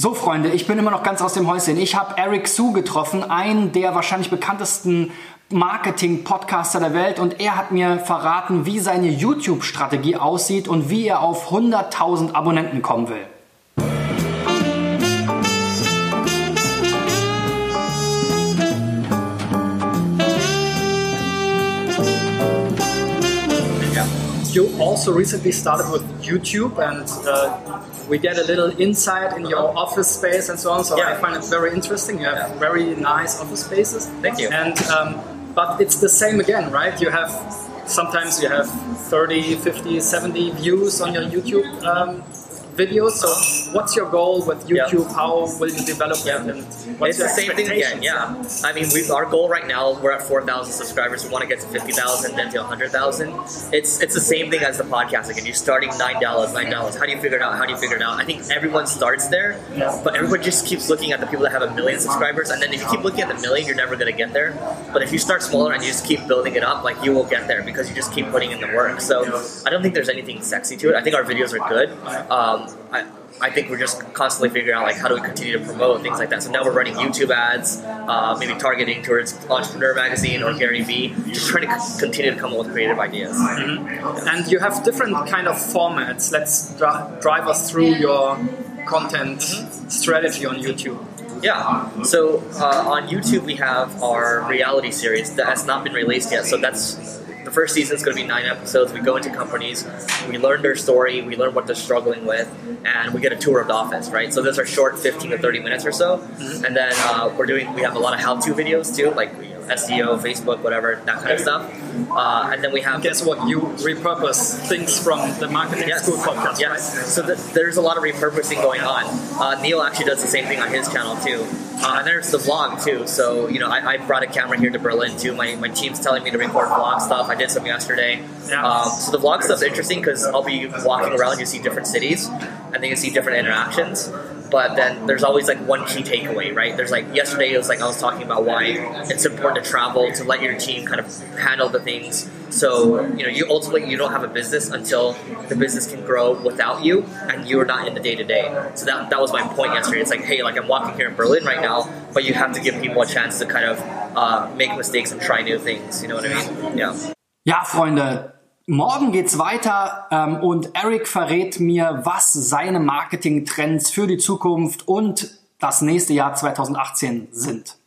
So, Freunde, ich bin immer noch ganz aus dem Häuschen. Ich habe Eric Su getroffen, einen der wahrscheinlich bekanntesten Marketing-Podcaster der Welt und er hat mir verraten, wie seine YouTube-Strategie aussieht und wie er auf 100.000 Abonnenten kommen will. You also recently started with YouTube and uh, we get a little insight in your office space and so on. So yeah. I find it very interesting. You have yeah. very nice office spaces. Thank you. And um, but it's the same again, right? You have sometimes you have 30, 50, 70 views on your YouTube um, videos. So, what's your goal with YouTube? Yeah. How will you develop yeah. it? it's the same thing again. Yeah, I mean, we our goal right now we're at four thousand subscribers. We want to get to fifty thousand, then to hundred thousand. It's it's the same thing as the podcast again. You're starting nine dollars, nine dollars. How do you figure it out? How do you figure it out? I think everyone starts there, but everyone just keeps looking at the people that have a million subscribers, and then if you keep looking at the million, you're never gonna get there. But if you start smaller and you just keep building it up, like you will get there because you just keep putting in the work. So I don't think there's anything sexy to it. I think our videos are good. Um, I, I think we're just constantly figuring out like how do we continue to promote things like that. So now we're running YouTube ads, uh, maybe targeting towards Entrepreneur Magazine or Gary Vee, just trying to continue to come up with creative ideas. Mm-hmm. And you have different kind of formats. Let's dri- drive us through your content mm-hmm. strategy on YouTube. Yeah. So uh, on YouTube we have our reality series that has not been released yet. So that's the first season is going to be nine episodes. We go into companies, we learn their story, we learn what they're struggling with, and we get a tour of the office, right? So those are short, 15 to 30 minutes or so. Mm-hmm. And then uh, we're doing, we have a lot of how-to videos too, like SEO, Facebook, whatever, that kind of stuff. Uh, and then we have. Guess what? You repurpose things from the Marketing yes. School podcast. Yes. Right? So the, there's a lot of repurposing going on. Uh, Neil actually does the same thing on his channel too. Uh, and there's the vlog too. So you know, I, I, brought a camera here to Berlin too. My, my team's telling me to record vlog stuff. I did some yesterday. Um, so the vlog stuff's interesting because I'll be walking around. You see different cities, and then you see different interactions but then there's always like one key takeaway, right? There's like yesterday it was like I was talking about why it's important to travel to let your team kind of handle the things. So you know, you ultimately you don't have a business until the business can grow without you, and you're not in the day to day. So that that was my point yesterday. It's like, hey, like I'm walking here in Berlin right now, but you have to give people a chance to kind of uh, make mistakes and try new things. You know what I mean? Yeah. Ja, Freunde, Morgen geht's weiter ähm, und Eric verrät mir, was seine Marketing-Trends für die Zukunft und das nächste Jahr 2018 sind.